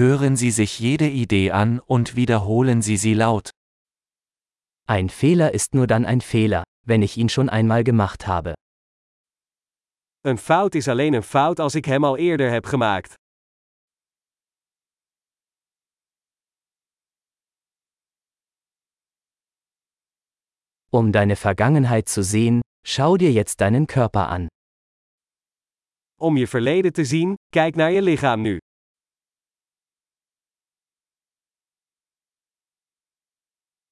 Hören Sie sich jede Idee an und wiederholen Sie sie laut. Ein Fehler ist nur dann ein Fehler, wenn ich ihn schon einmal gemacht habe. Een fout is alleen een fout als ik hem al eerder heb gemaakt. Um deine Vergangenheit zu sehen, schau dir jetzt deinen Körper an. Om je verleden te zien, kijk naar je lichaam nu.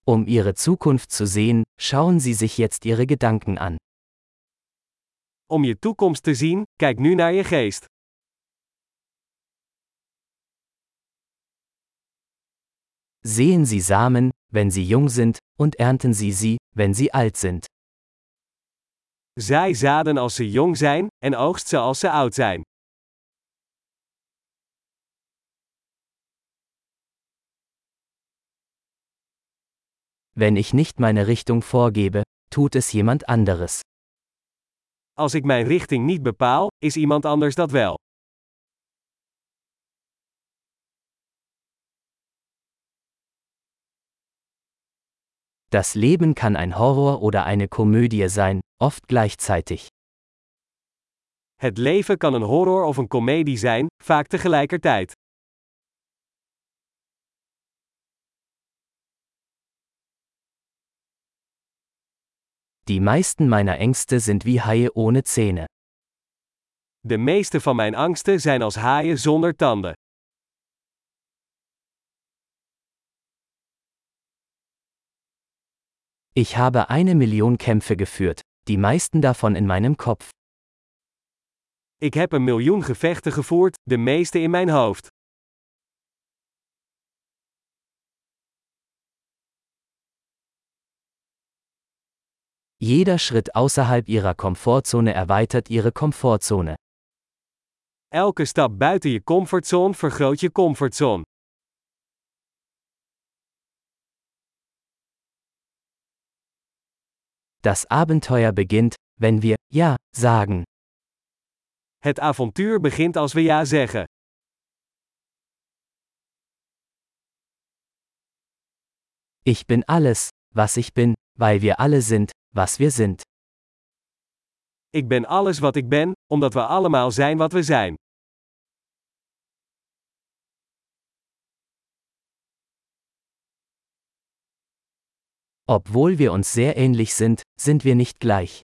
Um ihre Zukunft zu sehen, schauen Sie sich jetzt Ihre Gedanken an. Om je toekomst te zien, kijk nu naar je geest. Sehen Sie Samen, wenn sie jung sind, und ernten Sie sie, wenn sie alt sind. Zaai zaden als ze jong zijn, en oogst ze als ze oud zijn. Wenn ich nicht meine Richtung vorgebe, tut es jemand anderes. Als ik mijn richting niet bepaal, is iemand anders dat wel. Das Leben kann ein Horror oder eine Komödie sein, oft gleichzeitig. Het leven kan een horror of een komedie zijn, vaak tegelijkertijd. Die meisten meiner Ängste sind wie Haie ohne Zähne. De meeste van mijn angsten zijn als haaien zonder tanden. Ich habe eine Million Kämpfe geführt, die meisten davon in meinem Kopf. Ik heb een miljoen gevechten gevoerd, de meeste in mijn hoofd. Jeder Schritt außerhalb ihrer Komfortzone erweitert ihre Komfortzone. Elke stap buiten je comfortzone vergroot je comfortzone. Das Abenteuer beginnt, wenn wir Ja sagen. Het avontuur begint als we ja zeggen. Ich bin alles, was ich bin, weil wir alle sind, was wir sind. Ik ben alles wat ik ben, omdat we allemaal zijn wat we zijn. Obwohl wir uns sehr ähnlich sind, sind wir nicht gleich.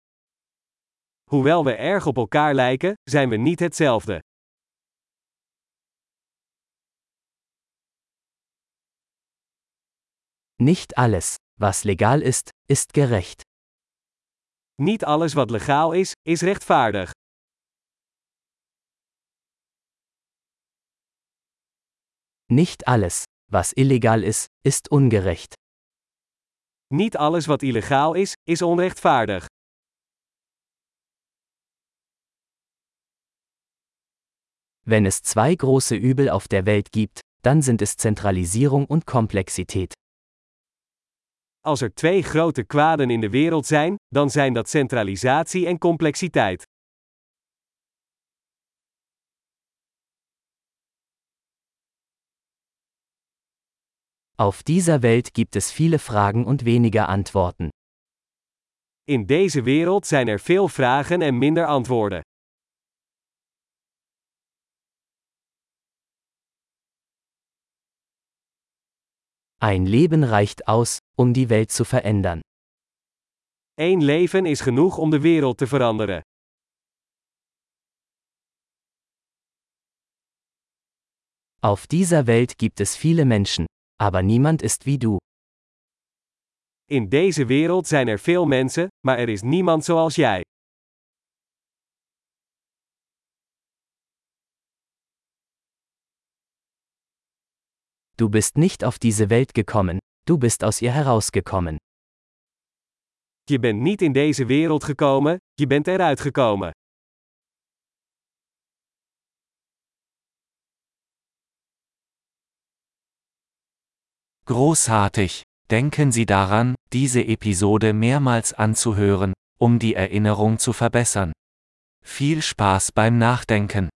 Hoewel we erg op elkaar lijken, zijn we niet hetzelfde. Nicht alles, was legal ist, ist gerecht. Niet alles wat legaal is, is rechtvaardig. Nicht alles, was illegal ist, ist ungerecht. Niet alles wat illegaal is, is onrechtvaardig. Wenn es zwei große Übel auf der Welt gibt, dann sind es Zentralisierung und Komplexität. Als er twee grote kwaden in de wereld zijn, dan zijn dat centralisatie en complexiteit. Auf dieser Welt gibt es viele Fragen und weniger Antworten. In deze wereld zijn er veel vragen en minder antwoorden. Ein Leben reicht aus, um die Welt zu verändern. Eén leven is genoeg om de wereld te veranderen. Auf dieser Welt gibt es viele Menschen, aber niemand ist wie du. In deze wereld zijn er veel mensen, maar er is niemand zoals jij. Du bist nicht auf diese Welt gekommen, du bist aus ihr herausgekommen. Je bent niet in deze wereld gekomen, je bent eruit gekomen. Großartig! Denken Sie daran, diese Episode mehrmals anzuhören, um die Erinnerung zu verbessern. Viel Spaß beim Nachdenken!